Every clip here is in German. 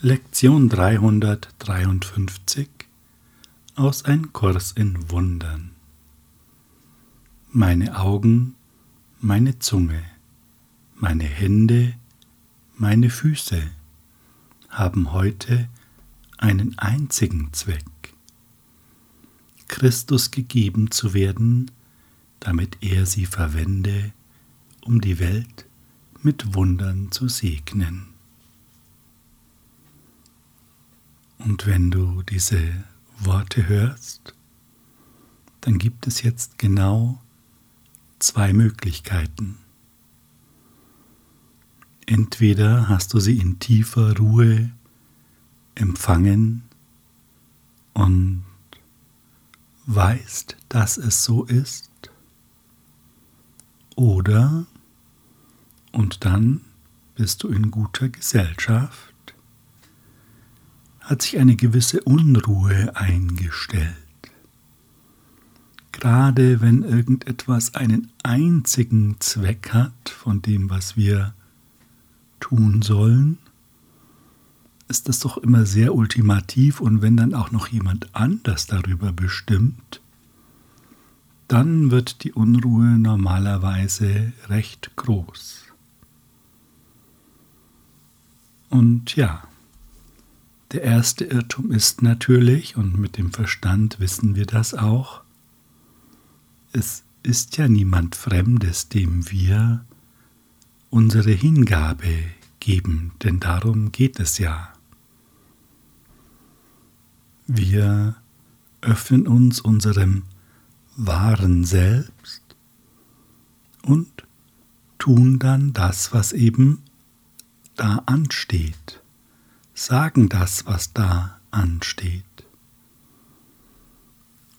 Lektion 353 aus Ein Kurs in Wundern. Meine Augen, meine Zunge, meine Hände, meine Füße haben heute einen einzigen Zweck, Christus gegeben zu werden, damit er sie verwende, um die Welt mit Wundern zu segnen. Und wenn du diese Worte hörst, dann gibt es jetzt genau zwei Möglichkeiten. Entweder hast du sie in tiefer Ruhe empfangen und weißt, dass es so ist, oder und dann bist du in guter Gesellschaft hat sich eine gewisse Unruhe eingestellt. Gerade wenn irgendetwas einen einzigen Zweck hat von dem, was wir tun sollen, ist das doch immer sehr ultimativ und wenn dann auch noch jemand anders darüber bestimmt, dann wird die Unruhe normalerweise recht groß. Und ja, der erste Irrtum ist natürlich, und mit dem Verstand wissen wir das auch, es ist ja niemand Fremdes, dem wir unsere Hingabe geben, denn darum geht es ja. Wir öffnen uns unserem wahren Selbst und tun dann das, was eben da ansteht sagen das, was da ansteht.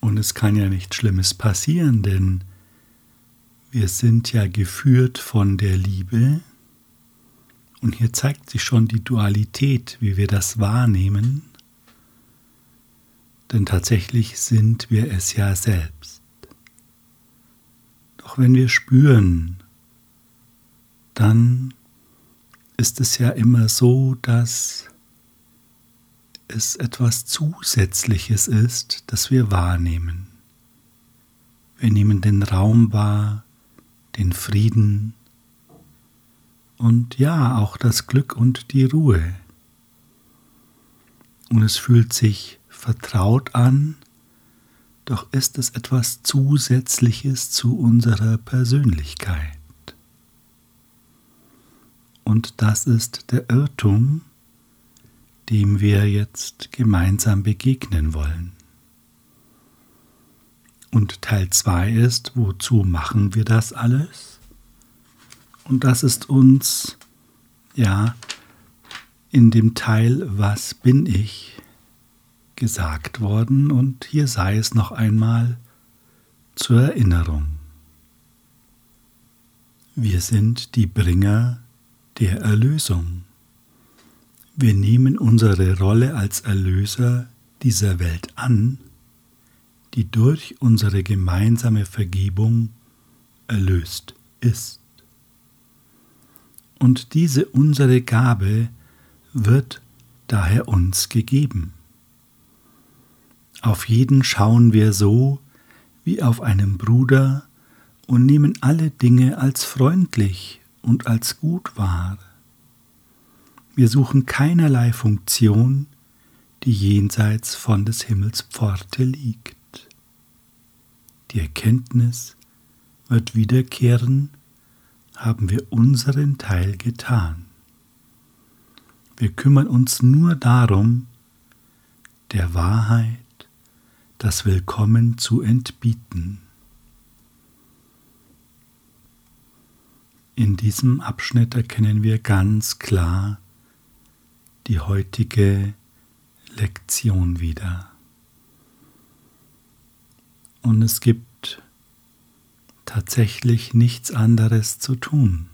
Und es kann ja nichts Schlimmes passieren, denn wir sind ja geführt von der Liebe. Und hier zeigt sich schon die Dualität, wie wir das wahrnehmen. Denn tatsächlich sind wir es ja selbst. Doch wenn wir spüren, dann ist es ja immer so, dass es etwas Zusätzliches ist, das wir wahrnehmen. Wir nehmen den Raum wahr, den Frieden und ja, auch das Glück und die Ruhe. Und es fühlt sich vertraut an, doch ist es etwas Zusätzliches zu unserer Persönlichkeit. Und das ist der Irrtum, dem wir jetzt gemeinsam begegnen wollen. Und Teil 2 ist, wozu machen wir das alles? Und das ist uns, ja, in dem Teil Was bin ich gesagt worden und hier sei es noch einmal zur Erinnerung. Wir sind die Bringer der Erlösung. Wir nehmen unsere Rolle als Erlöser dieser Welt an, die durch unsere gemeinsame Vergebung erlöst ist. Und diese unsere Gabe wird daher uns gegeben. Auf jeden schauen wir so wie auf einen Bruder und nehmen alle Dinge als freundlich und als gut wahr. Wir suchen keinerlei Funktion, die jenseits von des Himmels Pforte liegt. Die Erkenntnis wird wiederkehren, haben wir unseren Teil getan. Wir kümmern uns nur darum, der Wahrheit das Willkommen zu entbieten. In diesem Abschnitt erkennen wir ganz klar, die heutige Lektion wieder. Und es gibt tatsächlich nichts anderes zu tun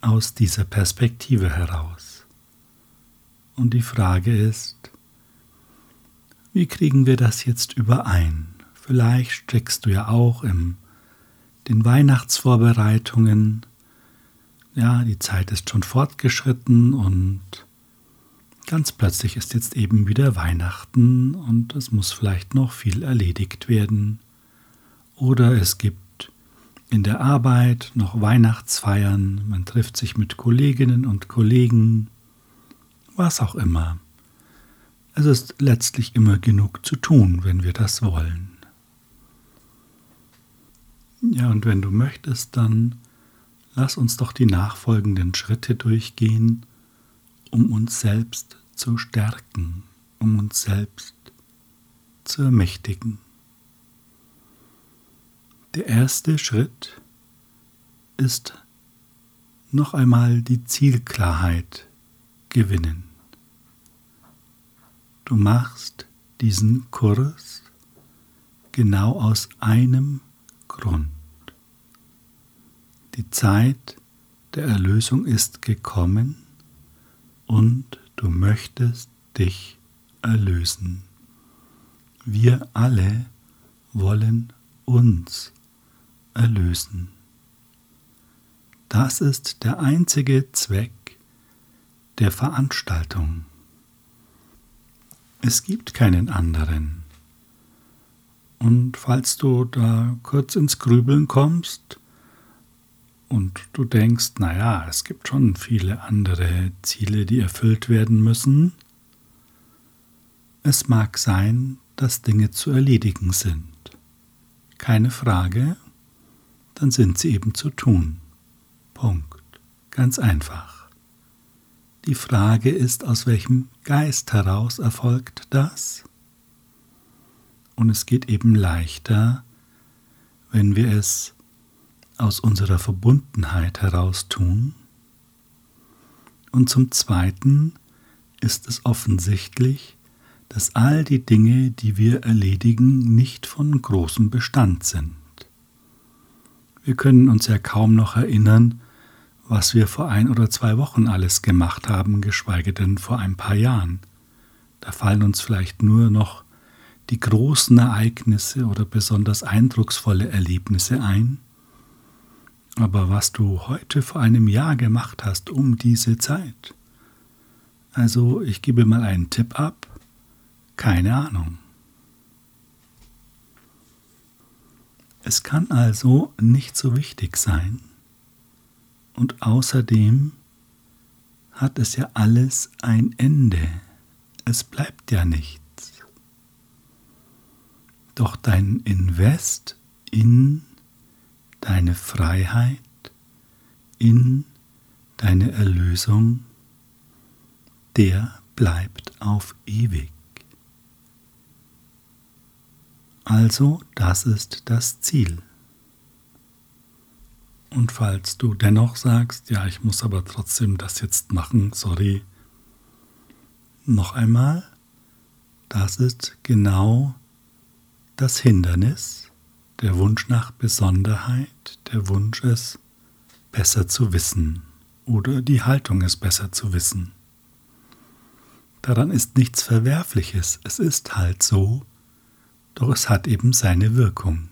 aus dieser Perspektive heraus. Und die Frage ist, wie kriegen wir das jetzt überein? Vielleicht steckst du ja auch in den Weihnachtsvorbereitungen ja, die Zeit ist schon fortgeschritten und ganz plötzlich ist jetzt eben wieder Weihnachten und es muss vielleicht noch viel erledigt werden. Oder es gibt in der Arbeit noch Weihnachtsfeiern, man trifft sich mit Kolleginnen und Kollegen, was auch immer. Es ist letztlich immer genug zu tun, wenn wir das wollen. Ja, und wenn du möchtest, dann lass uns doch die nachfolgenden Schritte durchgehen, um uns selbst zu stärken, um uns selbst zu ermächtigen. Der erste Schritt ist noch einmal die Zielklarheit gewinnen. Du machst diesen Kurs genau aus einem Grund. Die Zeit der Erlösung ist gekommen und du möchtest dich erlösen. Wir alle wollen uns erlösen. Das ist der einzige Zweck der Veranstaltung. Es gibt keinen anderen. Und falls du da kurz ins Grübeln kommst und du denkst, naja, es gibt schon viele andere Ziele, die erfüllt werden müssen, es mag sein, dass Dinge zu erledigen sind. Keine Frage, dann sind sie eben zu tun. Punkt. Ganz einfach. Die Frage ist, aus welchem Geist heraus erfolgt das? Und es geht eben leichter, wenn wir es aus unserer Verbundenheit heraus tun. Und zum Zweiten ist es offensichtlich, dass all die Dinge, die wir erledigen, nicht von großem Bestand sind. Wir können uns ja kaum noch erinnern, was wir vor ein oder zwei Wochen alles gemacht haben, geschweige denn vor ein paar Jahren. Da fallen uns vielleicht nur noch die großen Ereignisse oder besonders eindrucksvolle Erlebnisse ein. Aber was du heute vor einem Jahr gemacht hast um diese Zeit, also ich gebe mal einen Tipp ab, keine Ahnung. Es kann also nicht so wichtig sein, und außerdem hat es ja alles ein Ende. Es bleibt ja nichts. Doch dein Invest in deine Freiheit, in deine Erlösung, der bleibt auf ewig. Also das ist das Ziel. Und falls du dennoch sagst, ja, ich muss aber trotzdem das jetzt machen, sorry, noch einmal, das ist genau das Hindernis, der Wunsch nach Besonderheit, der Wunsch es besser zu wissen oder die Haltung es besser zu wissen. Daran ist nichts Verwerfliches, es ist halt so, doch es hat eben seine Wirkung.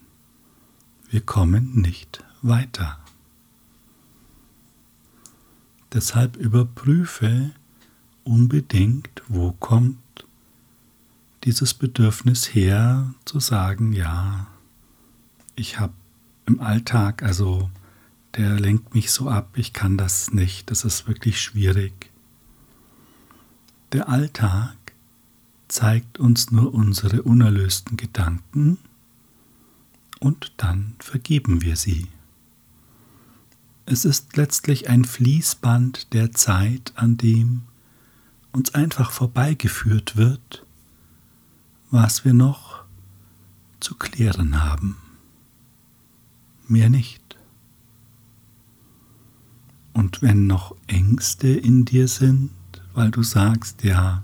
Wir kommen nicht weiter. Deshalb überprüfe unbedingt, wo kommt dieses Bedürfnis her, zu sagen, ja, ich habe im Alltag, also der lenkt mich so ab, ich kann das nicht, das ist wirklich schwierig. Der Alltag zeigt uns nur unsere unerlösten Gedanken und dann vergeben wir sie. Es ist letztlich ein Fließband der Zeit, an dem uns einfach vorbeigeführt wird, was wir noch zu klären haben. Mehr nicht. Und wenn noch Ängste in dir sind, weil du sagst, ja,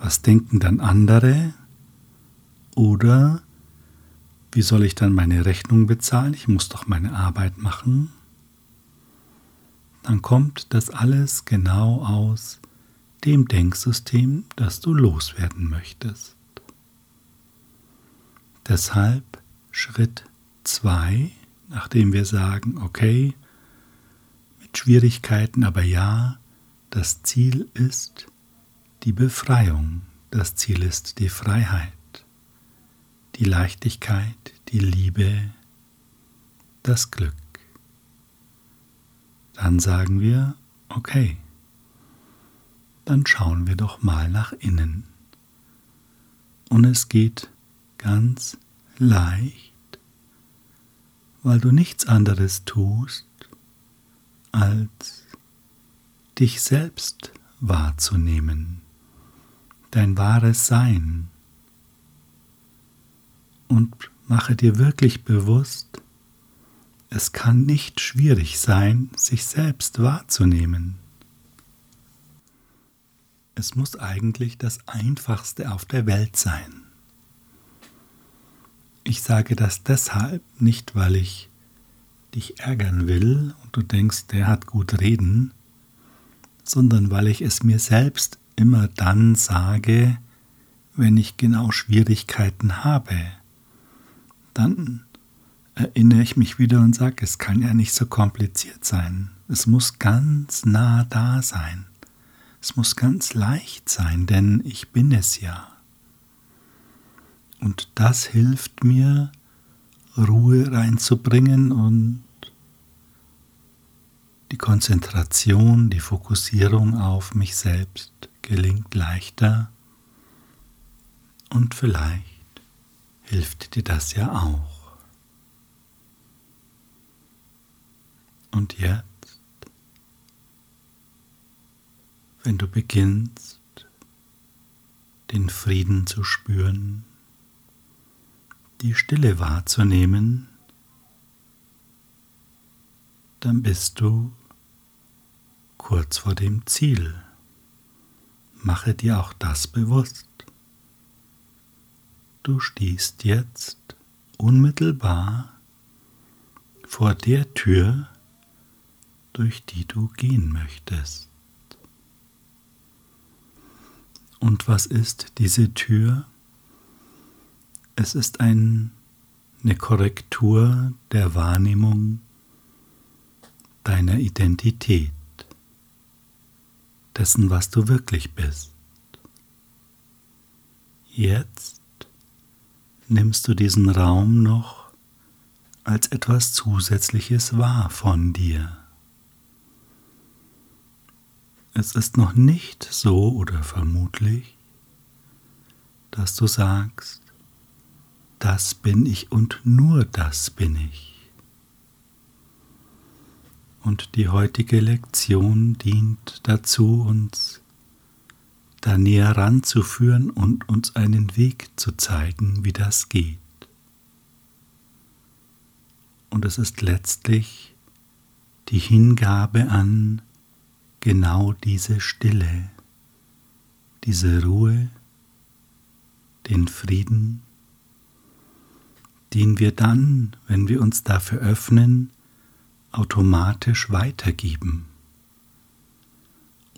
was denken dann andere? Oder wie soll ich dann meine Rechnung bezahlen? Ich muss doch meine Arbeit machen dann kommt das alles genau aus dem Denksystem, das du loswerden möchtest. Deshalb Schritt 2, nachdem wir sagen, okay, gibt Schwierigkeiten, aber ja, das Ziel ist die Befreiung, das Ziel ist die Freiheit, die Leichtigkeit, die Liebe, das Glück. Dann sagen wir, okay, dann schauen wir doch mal nach innen. Und es geht ganz leicht, weil du nichts anderes tust, als dich selbst wahrzunehmen, dein wahres Sein. Und mache dir wirklich bewusst, es kann nicht schwierig sein, sich selbst wahrzunehmen. Es muss eigentlich das Einfachste auf der Welt sein. Ich sage das deshalb nicht, weil ich dich ärgern will und du denkst, der hat gut reden, sondern weil ich es mir selbst immer dann sage, wenn ich genau Schwierigkeiten habe. Dann erinnere ich mich wieder und sage, es kann ja nicht so kompliziert sein. Es muss ganz nah da sein. Es muss ganz leicht sein, denn ich bin es ja. Und das hilft mir, Ruhe reinzubringen und die Konzentration, die Fokussierung auf mich selbst gelingt leichter und vielleicht hilft dir das ja auch. Und jetzt, wenn du beginnst, den Frieden zu spüren, die Stille wahrzunehmen, dann bist du kurz vor dem Ziel. Mache dir auch das bewusst. Du stehst jetzt unmittelbar vor der Tür, durch die du gehen möchtest. Und was ist diese Tür? Es ist ein, eine Korrektur der Wahrnehmung deiner Identität, dessen, was du wirklich bist. Jetzt nimmst du diesen Raum noch als etwas Zusätzliches wahr von dir. Es ist noch nicht so oder vermutlich, dass du sagst, das bin ich und nur das bin ich. Und die heutige Lektion dient dazu, uns da näher ranzuführen und uns einen Weg zu zeigen, wie das geht. Und es ist letztlich die Hingabe an genau diese Stille, diese Ruhe, den Frieden, den wir dann, wenn wir uns dafür öffnen, automatisch weitergeben.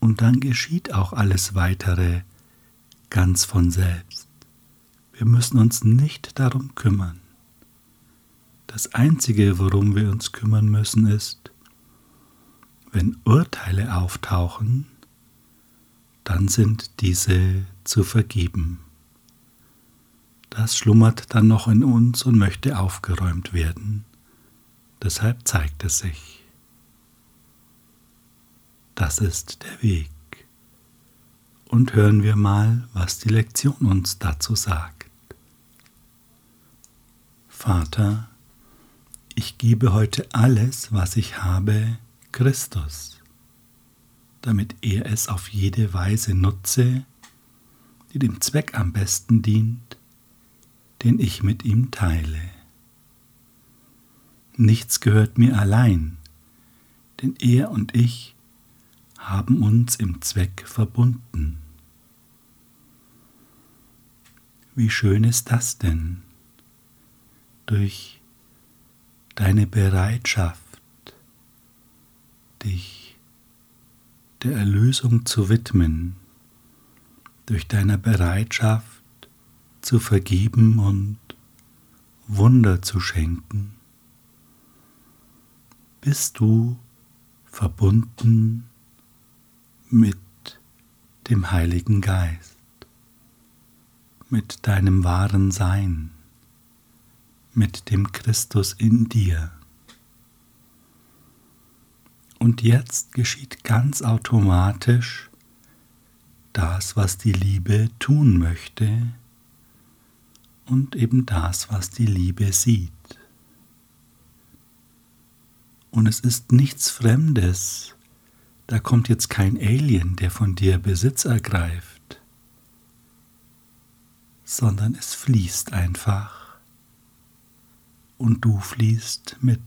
Und dann geschieht auch alles Weitere ganz von selbst. Wir müssen uns nicht darum kümmern. Das Einzige, worum wir uns kümmern müssen, ist, wenn Urteile auftauchen, dann sind diese zu vergeben. Das schlummert dann noch in uns und möchte aufgeräumt werden. Deshalb zeigt es sich. Das ist der Weg. Und hören wir mal, was die Lektion uns dazu sagt. Vater, ich gebe heute alles, was ich habe, Christus, damit er es auf jede Weise nutze, die dem Zweck am besten dient, den ich mit ihm teile. Nichts gehört mir allein, denn er und ich haben uns im Zweck verbunden. Wie schön ist das denn? Durch deine Bereitschaft, dich der Erlösung zu widmen, durch deine Bereitschaft zu vergeben und Wunder zu schenken, bist du verbunden mit dem Heiligen Geist, mit deinem wahren Sein, mit dem Christus in dir. Und jetzt geschieht ganz automatisch das, was die Liebe tun möchte und eben das, was die Liebe sieht. Und es ist nichts Fremdes, da kommt jetzt kein Alien, der von dir Besitz ergreift, sondern es fließt einfach und du fließt mit,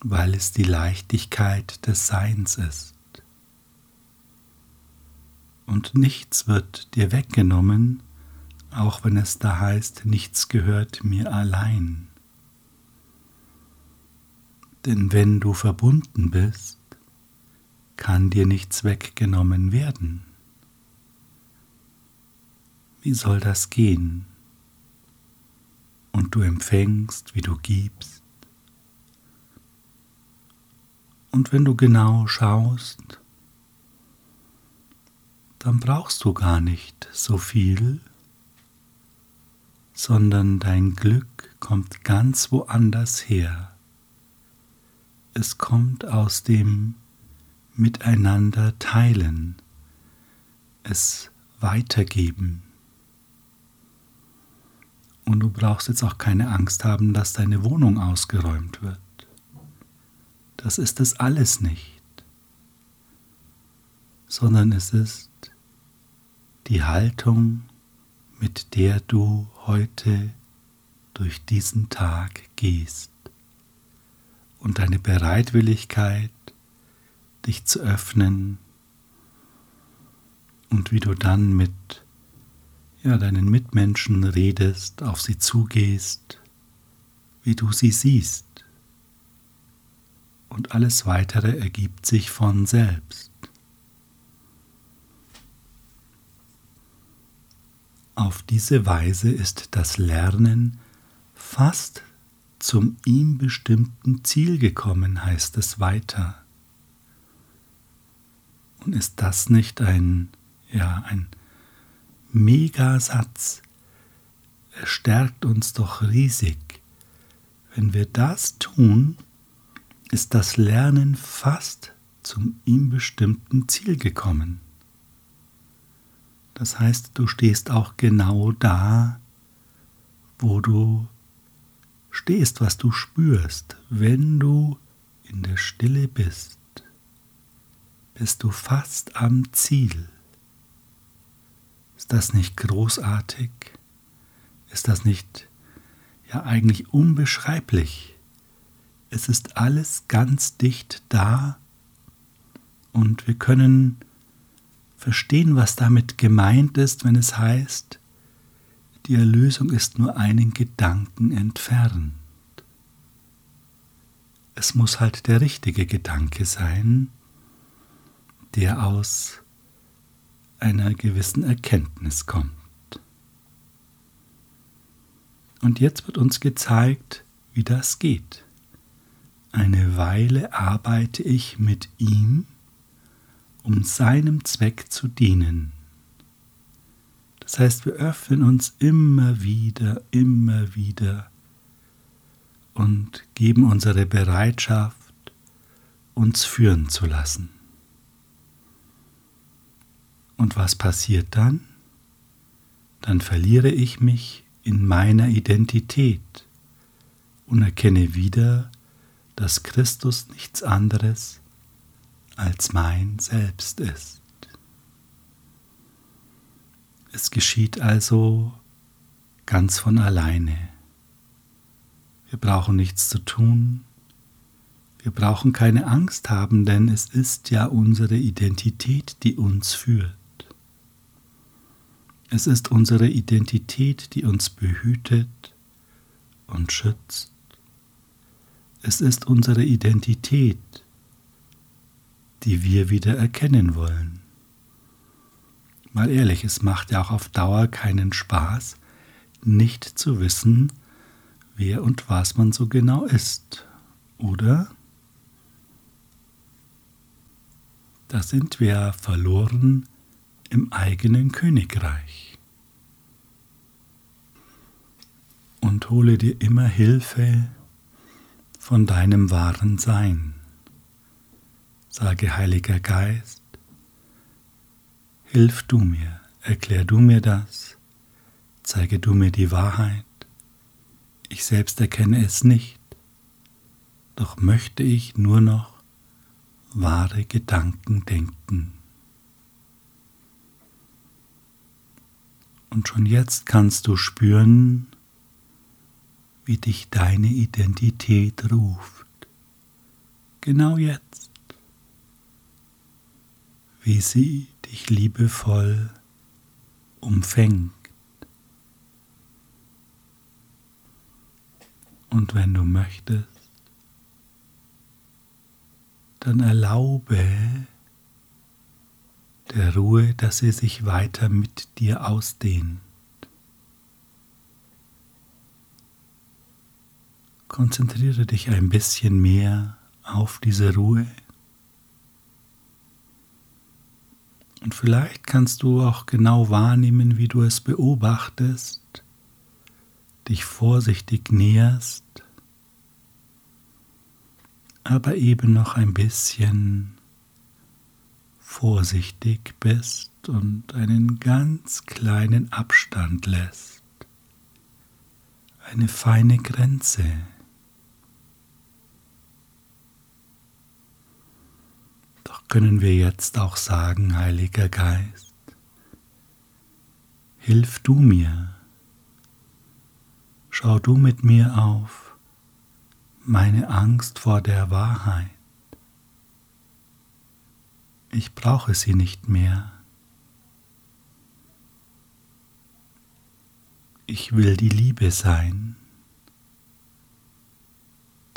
weil es die Leichtigkeit des Seins ist. Und nichts wird dir weggenommen, auch wenn es da heißt, nichts gehört mir allein. Denn wenn du verbunden bist, kann dir nichts weggenommen werden. Wie soll das gehen? Und du empfängst, wie du gibst. Und wenn du genau schaust, dann brauchst du gar nicht so viel, sondern dein Glück kommt ganz woanders her. Es kommt aus dem Miteinander teilen, es weitergeben. Und du brauchst jetzt auch keine Angst haben, dass deine Wohnung ausgeräumt wird. Das ist es alles nicht, sondern es ist die Haltung, mit der du heute durch diesen Tag gehst und deine Bereitwilligkeit, dich zu öffnen und wie du dann mit ja, deinen Mitmenschen redest, auf sie zugehst, wie du sie siehst. Und alles weitere ergibt sich von selbst. Auf diese Weise ist das Lernen fast zum ihm bestimmten Ziel gekommen, heißt es weiter. Und ist das nicht ein, ja, ein Megasatz? Er stärkt uns doch riesig. Wenn wir das tun, ist das Lernen fast zum ihm bestimmten Ziel gekommen. Das heißt, du stehst auch genau da, wo du stehst, was du spürst. Wenn du in der Stille bist, bist du fast am Ziel. Ist das nicht großartig? Ist das nicht ja eigentlich unbeschreiblich? Es ist alles ganz dicht da und wir können verstehen, was damit gemeint ist, wenn es heißt, die Erlösung ist nur einen Gedanken entfernt. Es muss halt der richtige Gedanke sein, der aus einer gewissen Erkenntnis kommt. Und jetzt wird uns gezeigt, wie das geht. Eine Weile arbeite ich mit ihm um seinem Zweck zu dienen. Das heißt, wir öffnen uns immer wieder, immer wieder und geben unsere Bereitschaft, uns führen zu lassen. Und was passiert dann? Dann verliere ich mich in meiner Identität und erkenne wieder, dass Christus nichts anderes als mein Selbst ist. Es geschieht also ganz von alleine. Wir brauchen nichts zu tun. Wir brauchen keine Angst haben, denn es ist ja unsere Identität, die uns führt. Es ist unsere Identität, die uns behütet und schützt. Es ist unsere Identität, die wir wieder erkennen wollen. Mal ehrlich, es macht ja auch auf Dauer keinen Spaß, nicht zu wissen, wer und was man so genau ist, oder? da sind wir verloren im eigenen Königreich. Und hole dir immer Hilfe von deinem wahren Sein. Sage, Heiliger Geist, hilf du mir, erklär du mir das, zeige du mir die Wahrheit. Ich selbst erkenne es nicht, doch möchte ich nur noch wahre Gedanken denken. Und schon jetzt kannst du spüren, wie dich deine Identität ruft. Genau jetzt. Wie sie dich liebevoll umfängt. Und wenn du möchtest, dann erlaube der Ruhe, dass sie sich weiter mit dir ausdehnt. Konzentriere dich ein bisschen mehr auf diese Ruhe. Und vielleicht kannst du auch genau wahrnehmen, wie du es beobachtest, dich vorsichtig näherst aber eben noch ein bisschen vorsichtig bist und einen ganz kleinen Abstand lässt, eine feine Grenze. Doch können wir jetzt auch sagen, Heiliger Geist, hilf du mir, schau du mit mir auf, meine Angst vor der Wahrheit. Ich brauche sie nicht mehr. Ich will die Liebe sein,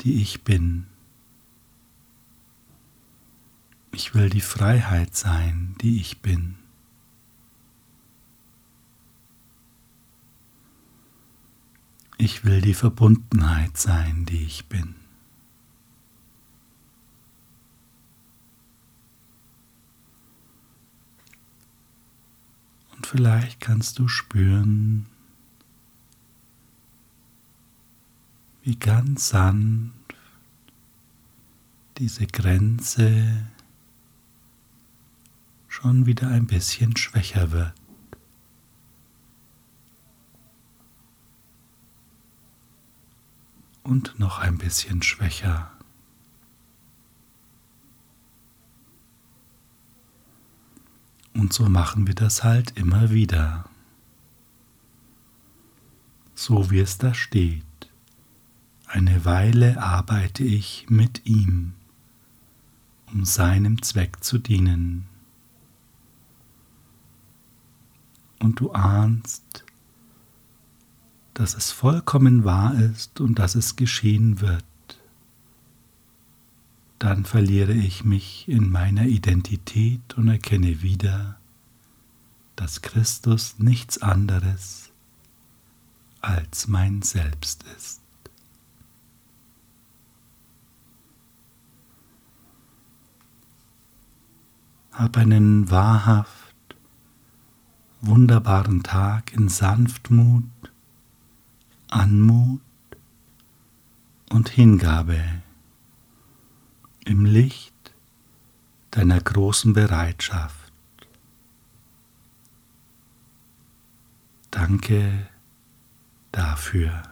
die ich bin. Ich will die Freiheit sein, die ich bin. Ich will die Verbundenheit sein, die ich bin. Und vielleicht kannst du spüren, wie ganz sanft diese Grenze schon wieder ein bisschen schwächer wird. und noch ein bisschen schwächer. Und so machen wir das halt immer wieder. So wie es da steht. Eine Weile arbeite ich mit ihm, um seinem Zweck zu dienen. Und du ahnst, dass es vollkommen wahr ist und dass es geschehen wird, dann verliere ich mich in meiner Identität und erkenne wieder, dass Christus nichts anderes als mein Selbst ist. Hab einen wahrhaft wunderbaren Tag in Sanftmut Anmut und Hingabe im Licht deiner großen Bereitschaft. Danke dafür.